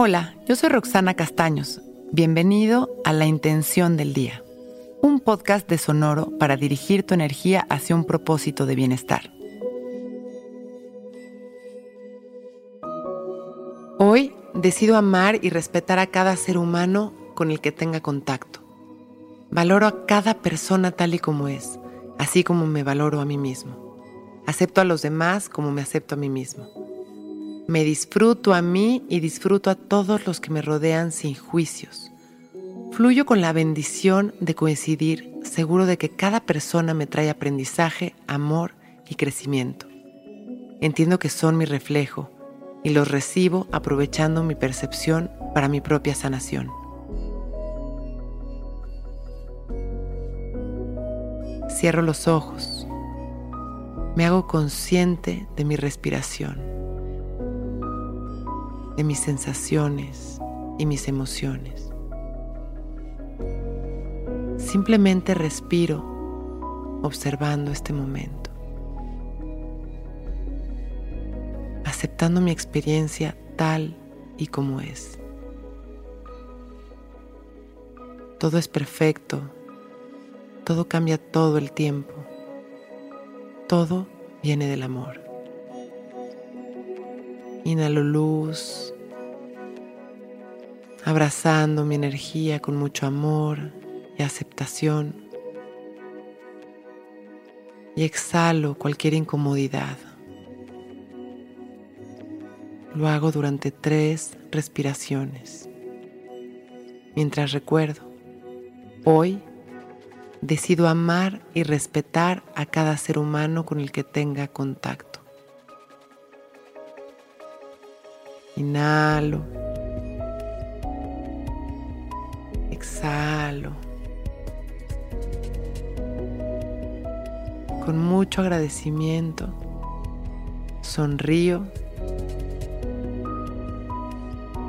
Hola, yo soy Roxana Castaños. Bienvenido a La Intención del Día, un podcast de Sonoro para dirigir tu energía hacia un propósito de bienestar. Hoy decido amar y respetar a cada ser humano con el que tenga contacto. Valoro a cada persona tal y como es, así como me valoro a mí mismo. Acepto a los demás como me acepto a mí mismo. Me disfruto a mí y disfruto a todos los que me rodean sin juicios. Fluyo con la bendición de coincidir, seguro de que cada persona me trae aprendizaje, amor y crecimiento. Entiendo que son mi reflejo y los recibo aprovechando mi percepción para mi propia sanación. Cierro los ojos. Me hago consciente de mi respiración de mis sensaciones y mis emociones. Simplemente respiro observando este momento, aceptando mi experiencia tal y como es. Todo es perfecto, todo cambia todo el tiempo, todo viene del amor. Inhalo luz, abrazando mi energía con mucho amor y aceptación. Y exhalo cualquier incomodidad. Lo hago durante tres respiraciones. Mientras recuerdo, hoy decido amar y respetar a cada ser humano con el que tenga contacto. Inhalo. Exhalo. Con mucho agradecimiento, sonrío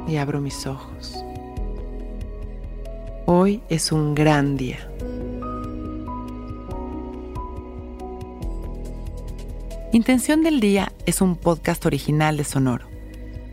y abro mis ojos. Hoy es un gran día. Intención del Día es un podcast original de Sonoro.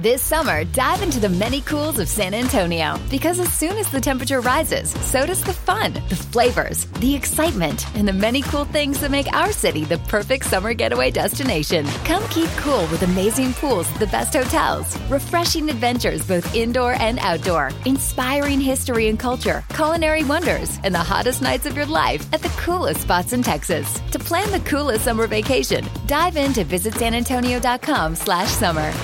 This summer, dive into the many cools of San Antonio because as soon as the temperature rises, so does the fun, the flavors, the excitement, and the many cool things that make our city the perfect summer getaway destination. Come keep cool with amazing pools at the best hotels, refreshing adventures both indoor and outdoor, inspiring history and culture, culinary wonders, and the hottest nights of your life at the coolest spots in Texas. To plan the coolest summer vacation, dive into visitsanantonio.com slash summer.